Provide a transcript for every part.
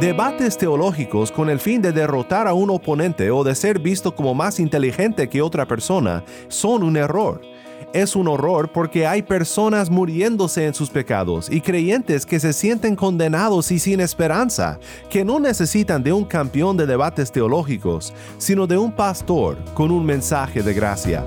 Debates teológicos con el fin de derrotar a un oponente o de ser visto como más inteligente que otra persona son un error. Es un horror porque hay personas muriéndose en sus pecados y creyentes que se sienten condenados y sin esperanza, que no necesitan de un campeón de debates teológicos, sino de un pastor con un mensaje de gracia.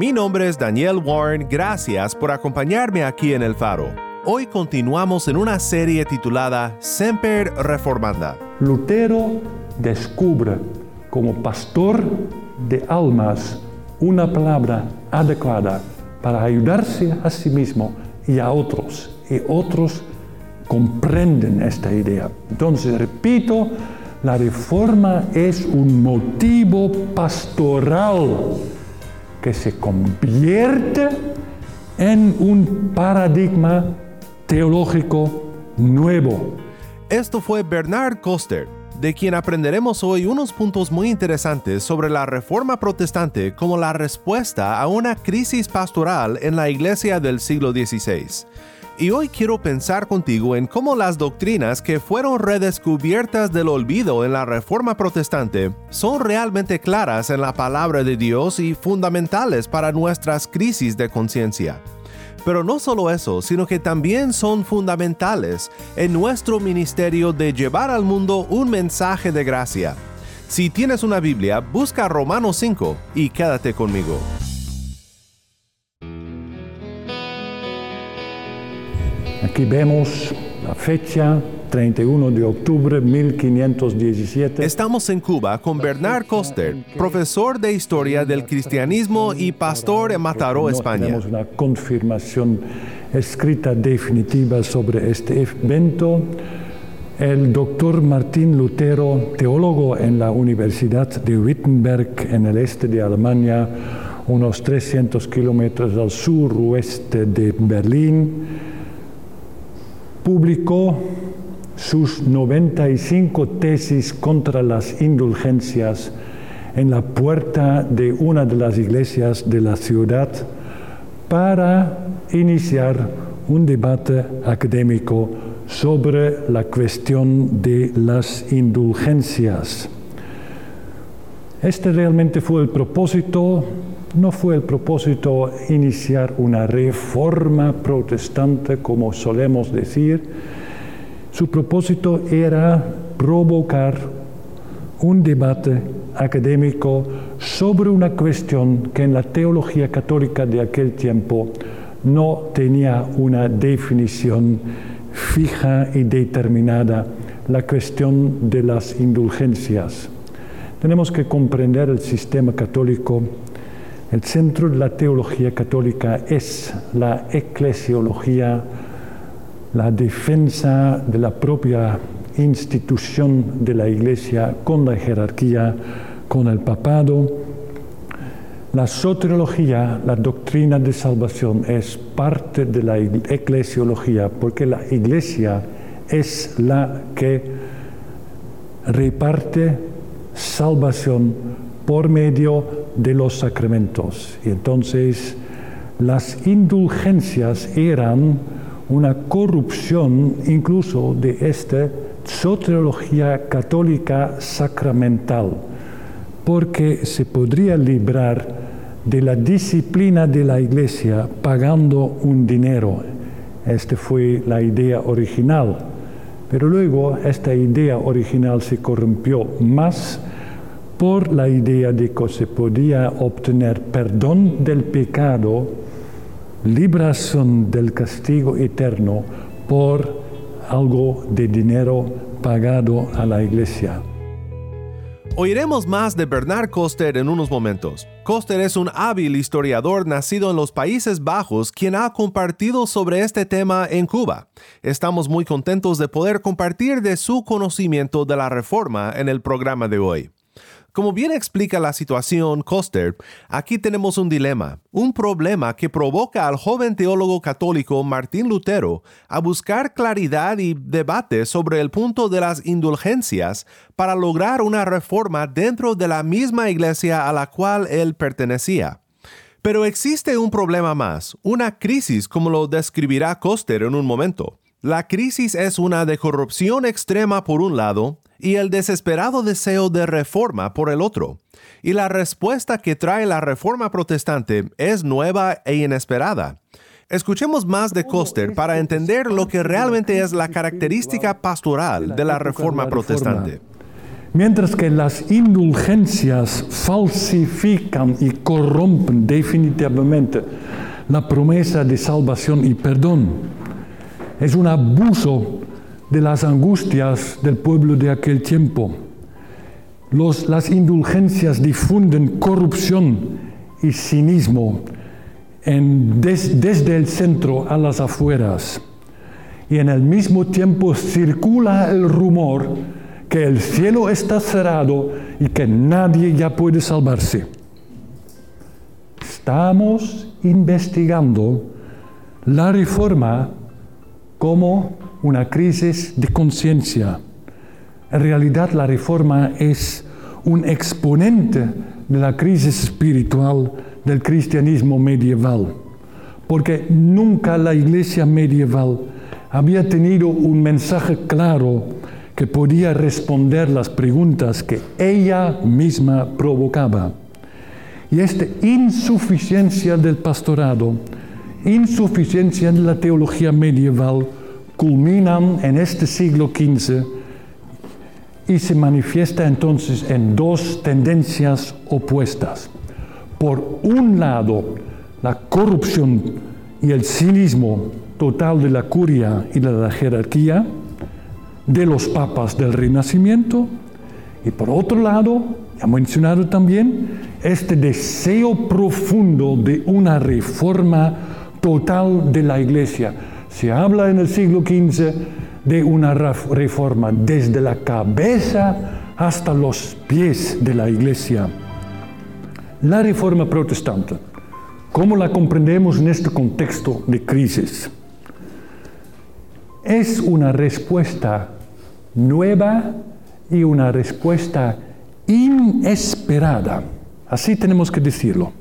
Mi nombre es Daniel Warren, gracias por acompañarme aquí en El Faro. Hoy continuamos en una serie titulada Semper Reformanda. Lutero descubre como pastor de almas una palabra adecuada para ayudarse a sí mismo y a otros, y otros comprenden esta idea. Entonces, repito, la reforma es un motivo pastoral que se convierte en un paradigma teológico nuevo. Esto fue Bernard Koster, de quien aprenderemos hoy unos puntos muy interesantes sobre la reforma protestante como la respuesta a una crisis pastoral en la iglesia del siglo XVI. Y hoy quiero pensar contigo en cómo las doctrinas que fueron redescubiertas del olvido en la Reforma Protestante son realmente claras en la palabra de Dios y fundamentales para nuestras crisis de conciencia. Pero no solo eso, sino que también son fundamentales en nuestro ministerio de llevar al mundo un mensaje de gracia. Si tienes una Biblia, busca Romanos 5 y quédate conmigo. Aquí vemos la fecha 31 de octubre 1517. Estamos en Cuba con Bernard Koster, profesor de historia del cristianismo y pastor en Mataró, España. Tenemos una confirmación escrita definitiva sobre este evento. El doctor Martín Lutero, teólogo en la Universidad de Wittenberg en el este de Alemania, unos 300 kilómetros al suroeste de Berlín, publicó sus 95 tesis contra las indulgencias en la puerta de una de las iglesias de la ciudad para iniciar un debate académico sobre la cuestión de las indulgencias. Este realmente fue el propósito, no fue el propósito iniciar una reforma protestante como solemos decir, su propósito era provocar un debate académico sobre una cuestión que en la teología católica de aquel tiempo no tenía una definición fija y determinada, la cuestión de las indulgencias. Tenemos que comprender el sistema católico. El centro de la teología católica es la eclesiología, la defensa de la propia institución de la Iglesia con la jerarquía, con el papado. La soteriología, la doctrina de salvación, es parte de la eclesiología porque la Iglesia es la que reparte salvación por medio de los sacramentos. Y entonces las indulgencias eran una corrupción incluso de esta soteriología católica sacramental, porque se podría librar de la disciplina de la iglesia pagando un dinero. Esta fue la idea original. Pero luego esta idea original se corrompió más por la idea de que se podía obtener perdón del pecado liberación del castigo eterno por algo de dinero pagado a la iglesia. Oiremos más de Bernard Koster en unos momentos. Koster es un hábil historiador nacido en los Países Bajos quien ha compartido sobre este tema en Cuba. Estamos muy contentos de poder compartir de su conocimiento de la reforma en el programa de hoy. Como bien explica la situación Koster, aquí tenemos un dilema, un problema que provoca al joven teólogo católico Martín Lutero a buscar claridad y debate sobre el punto de las indulgencias para lograr una reforma dentro de la misma iglesia a la cual él pertenecía. Pero existe un problema más, una crisis como lo describirá Koster en un momento. La crisis es una de corrupción extrema por un lado y el desesperado deseo de reforma por el otro. Y la respuesta que trae la reforma protestante es nueva e inesperada. Escuchemos más de Koster para entender lo que realmente es la característica pastoral de la reforma protestante. Mientras que las indulgencias falsifican y corrompen definitivamente la promesa de salvación y perdón, es un abuso de las angustias del pueblo de aquel tiempo. las indulgencias difunden corrupción y cinismo desde el centro a las afueras. Y en el mismo tiempo circula el rumor que el cielo está cerrado y que nadie ya puede salvarse. Estamos investigando la reforma como una crisis de conciencia. En realidad la reforma es un exponente de la crisis espiritual del cristianismo medieval, porque nunca la iglesia medieval había tenido un mensaje claro que podía responder las preguntas que ella misma provocaba. Y esta insuficiencia del pastorado, insuficiencia de la teología medieval, culminan en este siglo XV y se manifiesta entonces en dos tendencias opuestas. Por un lado, la corrupción y el cinismo total de la curia y de la jerarquía de los papas del Renacimiento, y por otro lado, ya mencionado también, este deseo profundo de una reforma total de la Iglesia, se habla en el siglo XV de una reforma desde la cabeza hasta los pies de la iglesia. La reforma protestante, ¿cómo la comprendemos en este contexto de crisis? Es una respuesta nueva y una respuesta inesperada. Así tenemos que decirlo.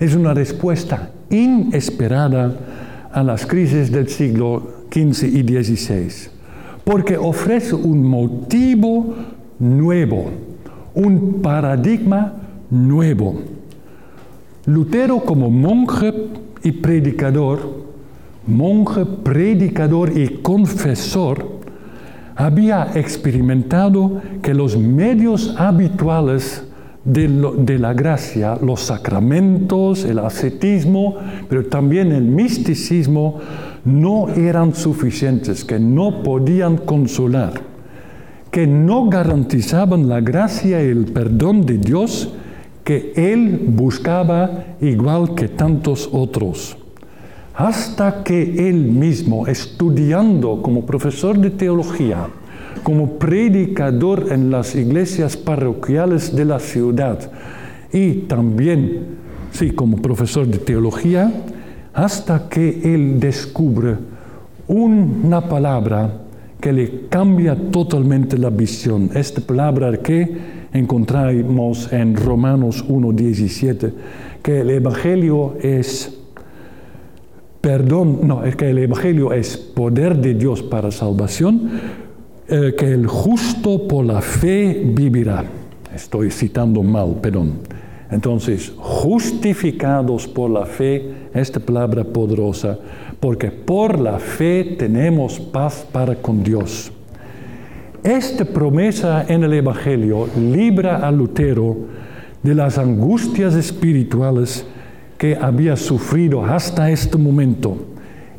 Es una respuesta inesperada a las crisis del siglo XV y XVI, porque ofrece un motivo nuevo, un paradigma nuevo. Lutero como monje y predicador, monje, predicador y confesor, había experimentado que los medios habituales de, la gracia, los sacramentos, el ascetismo, pero también el misticismo, no eran suficientes, que no podían consolar, que no garantizaban la gracia y el perdón de Dios que él buscaba igual que tantos otros. Hasta que él mismo, estudiando como profesor de teología, como predicador en las iglesias parroquiales de la ciudad y también, sí, como profesor de teología, hasta que él descubre una palabra que le cambia totalmente la visión. Esta palabra que encontramos en Romanos 1.17, que el Evangelio es perdón, no, que el Evangelio es poder de Dios para salvación, eh, que el justo por la fe vivirá. Estoy citando mal, perdón. Entonces, justificados por la fe, esta palabra poderosa, porque por la fe tenemos paz para con Dios. Esta promesa en el Evangelio libra a Lutero de las angustias espirituales que había sufrido hasta este momento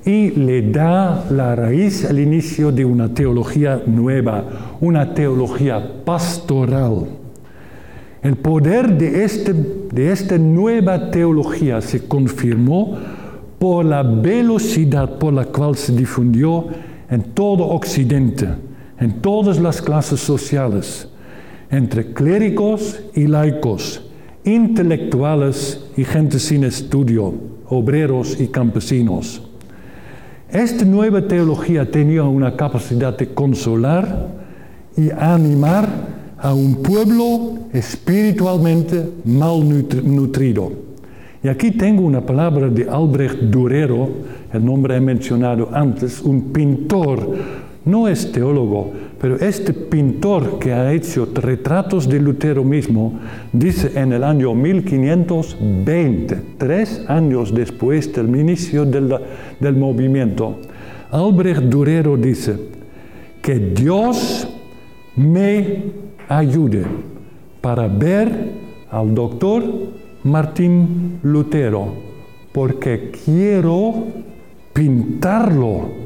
y le da la raíz al inicio de una teología nueva, una teología pastoral. El poder de, este, de esta nueva teología se confirmó por la velocidad por la cual se difundió en todo Occidente, en todas las clases sociales, entre clérigos y laicos, intelectuales y gente sin estudio, obreros y campesinos. Esta nueva teología tenía una capacidad de consolar y animar a un pueblo espiritualmente malnutrido. Y aquí tengo una palabra de Albrecht Durero, el nombre he mencionado antes, un pintor, no es teólogo, pero este pintor que ha hecho retratos de Lutero mismo, dice en el año 1520, tres años después del inicio del, del movimiento, Albrecht Durero dice, que Dios me ayude para ver al doctor Martín Lutero, porque quiero pintarlo,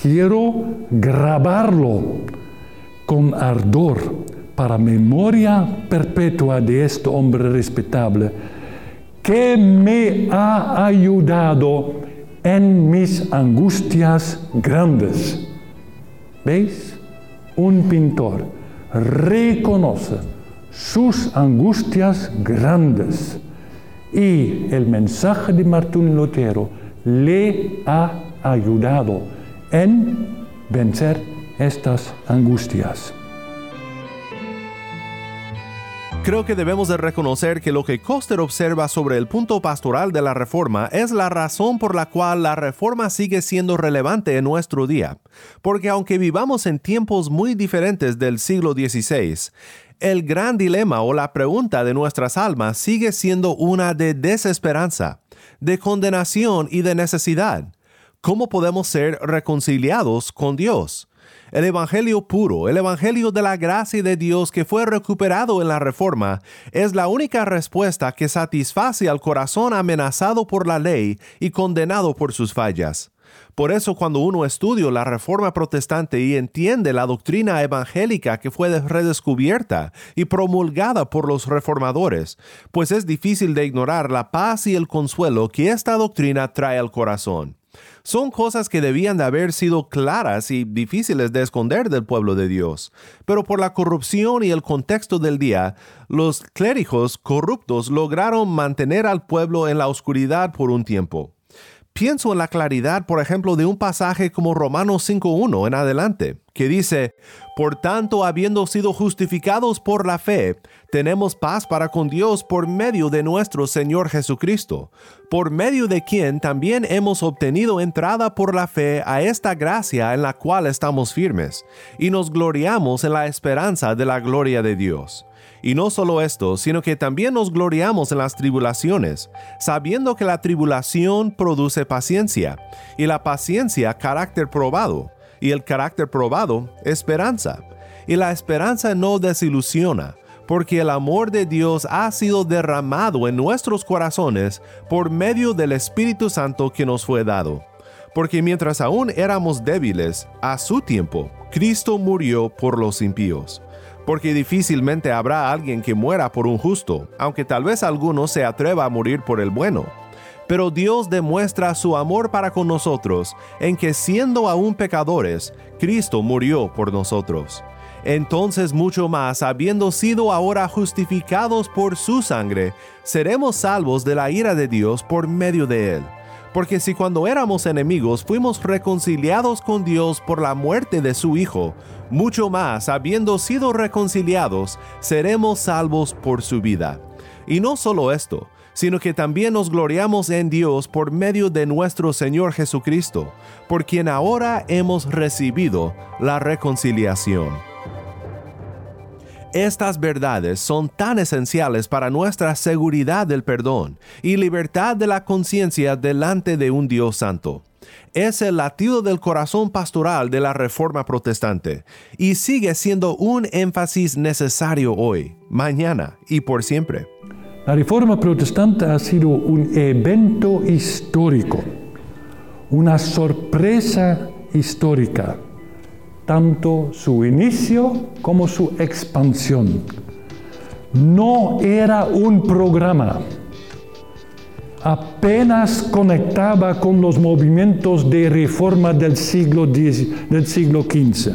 quiero grabarlo con ardor para memoria perpetua de este hombre respetable que me ha ayudado en mis angustias grandes. ¿Veis? Un pintor reconoce sus angustias grandes y el mensaje de Martín Lutero le ha ayudado en vencer estas angustias. Creo que debemos de reconocer que lo que Coster observa sobre el punto pastoral de la Reforma es la razón por la cual la Reforma sigue siendo relevante en nuestro día, porque aunque vivamos en tiempos muy diferentes del siglo XVI, el gran dilema o la pregunta de nuestras almas sigue siendo una de desesperanza, de condenación y de necesidad. ¿Cómo podemos ser reconciliados con Dios? El Evangelio puro, el Evangelio de la gracia de Dios que fue recuperado en la Reforma, es la única respuesta que satisface al corazón amenazado por la ley y condenado por sus fallas. Por eso cuando uno estudia la Reforma Protestante y entiende la doctrina evangélica que fue redescubierta y promulgada por los reformadores, pues es difícil de ignorar la paz y el consuelo que esta doctrina trae al corazón. Son cosas que debían de haber sido claras y difíciles de esconder del pueblo de Dios, pero por la corrupción y el contexto del día, los clérigos corruptos lograron mantener al pueblo en la oscuridad por un tiempo. Pienso en la claridad, por ejemplo, de un pasaje como Romanos 5.1 en adelante, que dice, Por tanto, habiendo sido justificados por la fe, tenemos paz para con Dios por medio de nuestro Señor Jesucristo, por medio de quien también hemos obtenido entrada por la fe a esta gracia en la cual estamos firmes, y nos gloriamos en la esperanza de la gloria de Dios. Y no solo esto, sino que también nos gloriamos en las tribulaciones, sabiendo que la tribulación produce paciencia, y la paciencia carácter probado, y el carácter probado esperanza. Y la esperanza no desilusiona, porque el amor de Dios ha sido derramado en nuestros corazones por medio del Espíritu Santo que nos fue dado. Porque mientras aún éramos débiles, a su tiempo, Cristo murió por los impíos porque difícilmente habrá alguien que muera por un justo, aunque tal vez alguno se atreva a morir por el bueno. Pero Dios demuestra su amor para con nosotros en que siendo aún pecadores, Cristo murió por nosotros. Entonces mucho más, habiendo sido ahora justificados por su sangre, seremos salvos de la ira de Dios por medio de él. Porque si cuando éramos enemigos fuimos reconciliados con Dios por la muerte de su Hijo, mucho más, habiendo sido reconciliados, seremos salvos por su vida. Y no solo esto, sino que también nos gloriamos en Dios por medio de nuestro Señor Jesucristo, por quien ahora hemos recibido la reconciliación. Estas verdades son tan esenciales para nuestra seguridad del perdón y libertad de la conciencia delante de un Dios santo. Es el latido del corazón pastoral de la Reforma Protestante y sigue siendo un énfasis necesario hoy, mañana y por siempre. La reforma protestante ha sido un evento histórico, una sorpresa histórica, tanto su inicio como su expansión. No era un programa, apenas conectaba con los movimientos de reforma del siglo, del siglo XV.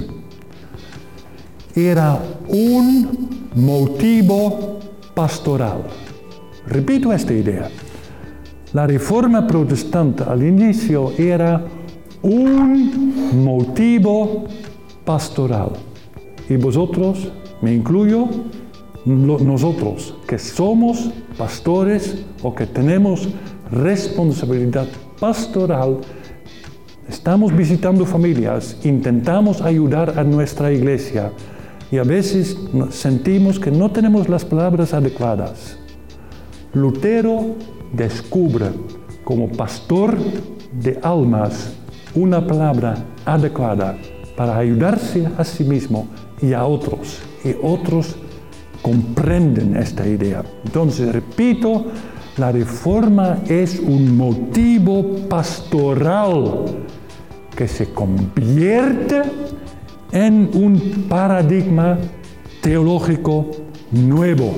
Era un motivo pastoral. Repito esta idea. La reforma protestante al inicio era un motivo pastoral. Y vosotros, me incluyo, nosotros que somos pastores o que tenemos responsabilidad pastoral, estamos visitando familias, intentamos ayudar a nuestra iglesia y a veces sentimos que no tenemos las palabras adecuadas. Lutero descubre como pastor de almas una palabra adecuada para ayudarse a sí mismo y a otros. Y otros comprenden esta idea. Entonces, repito, la reforma es un motivo pastoral que se convierte en un paradigma teológico nuevo.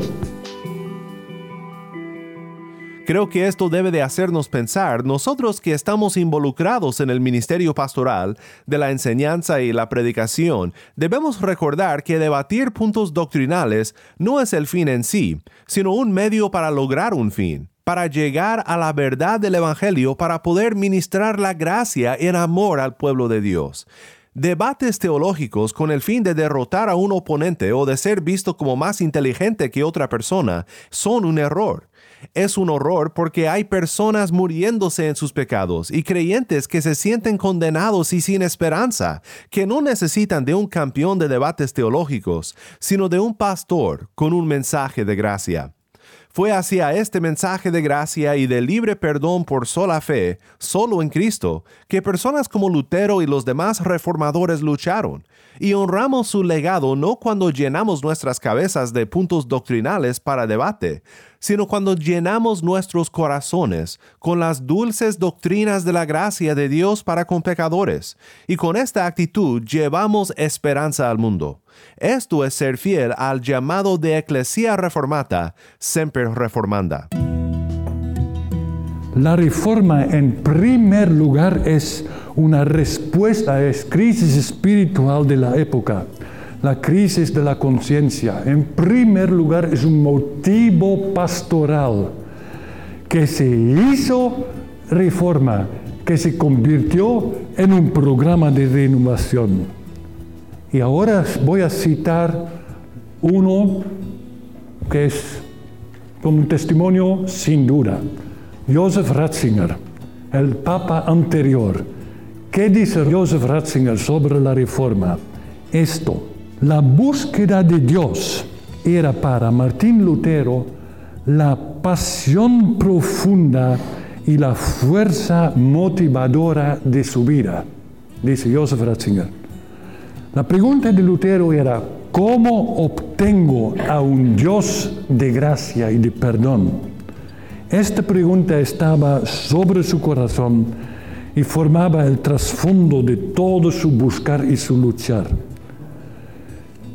Creo que esto debe de hacernos pensar, nosotros que estamos involucrados en el ministerio pastoral, de la enseñanza y la predicación, debemos recordar que debatir puntos doctrinales no es el fin en sí, sino un medio para lograr un fin para llegar a la verdad del Evangelio, para poder ministrar la gracia en amor al pueblo de Dios. Debates teológicos con el fin de derrotar a un oponente o de ser visto como más inteligente que otra persona son un error. Es un horror porque hay personas muriéndose en sus pecados y creyentes que se sienten condenados y sin esperanza, que no necesitan de un campeón de debates teológicos, sino de un pastor con un mensaje de gracia. Fue hacia este mensaje de gracia y de libre perdón por sola fe, solo en Cristo, que personas como Lutero y los demás reformadores lucharon, y honramos su legado no cuando llenamos nuestras cabezas de puntos doctrinales para debate, sino cuando llenamos nuestros corazones con las dulces doctrinas de la gracia de Dios para con pecadores, y con esta actitud llevamos esperanza al mundo. Esto es ser fiel al llamado de Ecclesia Reformata, Semper Reformanda. La reforma en primer lugar es una respuesta a la crisis espiritual de la época la crisis de la conciencia. En primer lugar es un motivo pastoral que se hizo reforma, que se convirtió en un programa de renovación. Y ahora voy a citar uno que es con un testimonio sin duda. Joseph Ratzinger, el Papa anterior. ¿Qué dice Joseph Ratzinger sobre la reforma? Esto, la búsqueda de Dios era para Martín Lutero la pasión profunda y la fuerza motivadora de su vida, dice Joseph Ratzinger. La pregunta de Lutero era, ¿cómo obtengo a un Dios de gracia y de perdón? Esta pregunta estaba sobre su corazón y formaba el trasfondo de todo su buscar y su luchar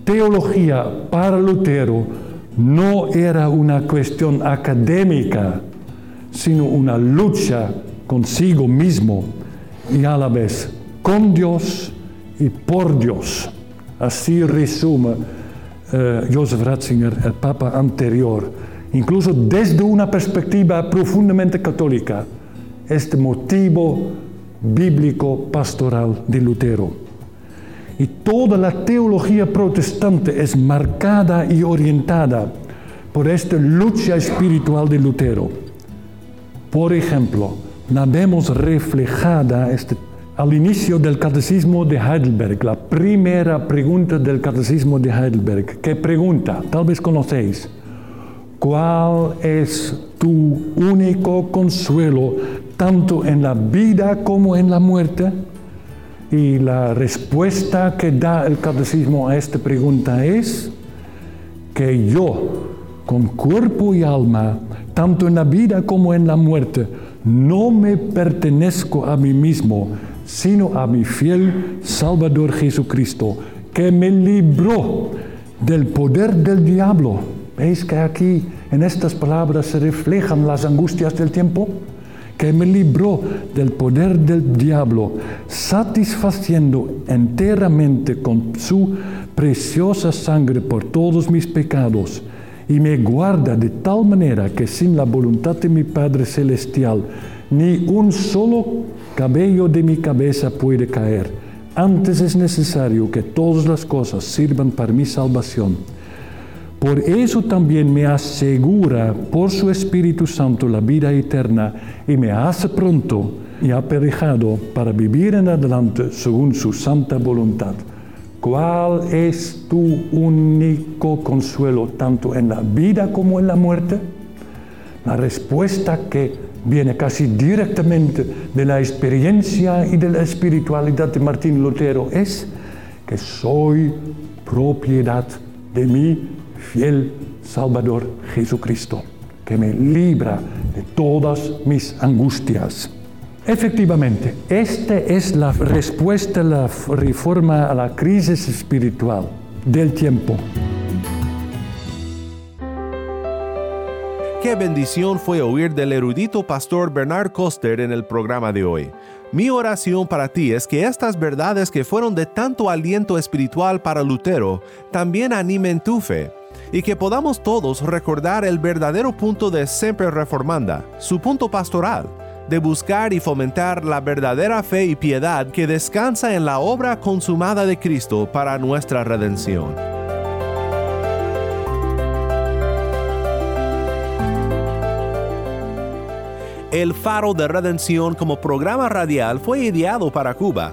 teología para Lutero no era una cuestión académica, sino una lucha consigo mismo y a la vez con Dios y por Dios. Así resume eh, Joseph Ratzinger, el Papa anterior, incluso desde una perspectiva profundamente católica, este motivo bíblico pastoral de Lutero. Y toda la teología protestante es marcada y orientada por esta lucha espiritual de Lutero. Por ejemplo, la vemos reflejada este, al inicio del Catecismo de Heidelberg, la primera pregunta del Catecismo de Heidelberg. ¿Qué pregunta? Tal vez conocéis. ¿Cuál es tu único consuelo tanto en la vida como en la muerte? Y la respuesta que da el catecismo a esta pregunta es que yo, con cuerpo y alma, tanto en la vida como en la muerte, no me pertenezco a mí mismo, sino a mi fiel Salvador Jesucristo, que me libró del poder del diablo. ¿Veis que aquí en estas palabras se reflejan las angustias del tiempo? Que me libró del poder del diablo, satisfaciendo enteramente con su preciosa sangre por todos mis pecados, y me guarda de tal manera que sin la voluntad de mi Padre Celestial, ni un solo cabello de mi cabeza puede caer. Antes es necesario que todas las cosas sirvan para mi salvación por eso también me asegura por su Espíritu Santo la vida eterna y me hace pronto y aparejado para vivir en adelante según su santa voluntad. ¿Cuál es tu único consuelo tanto en la vida como en la muerte? La respuesta que viene casi directamente de la experiencia y de la espiritualidad de Martín Lutero es que soy propiedad de mi fiel Salvador Jesucristo, que me libra de todas mis angustias. Efectivamente, esta es la respuesta a la reforma a la crisis espiritual del tiempo. Qué bendición fue oír del erudito pastor Bernard Koster en el programa de hoy. Mi oración para ti es que estas verdades que fueron de tanto aliento espiritual para Lutero también animen tu fe y que podamos todos recordar el verdadero punto de Siempre Reformanda, su punto pastoral, de buscar y fomentar la verdadera fe y piedad que descansa en la obra consumada de Cristo para nuestra redención. El Faro de Redención como programa radial fue ideado para Cuba,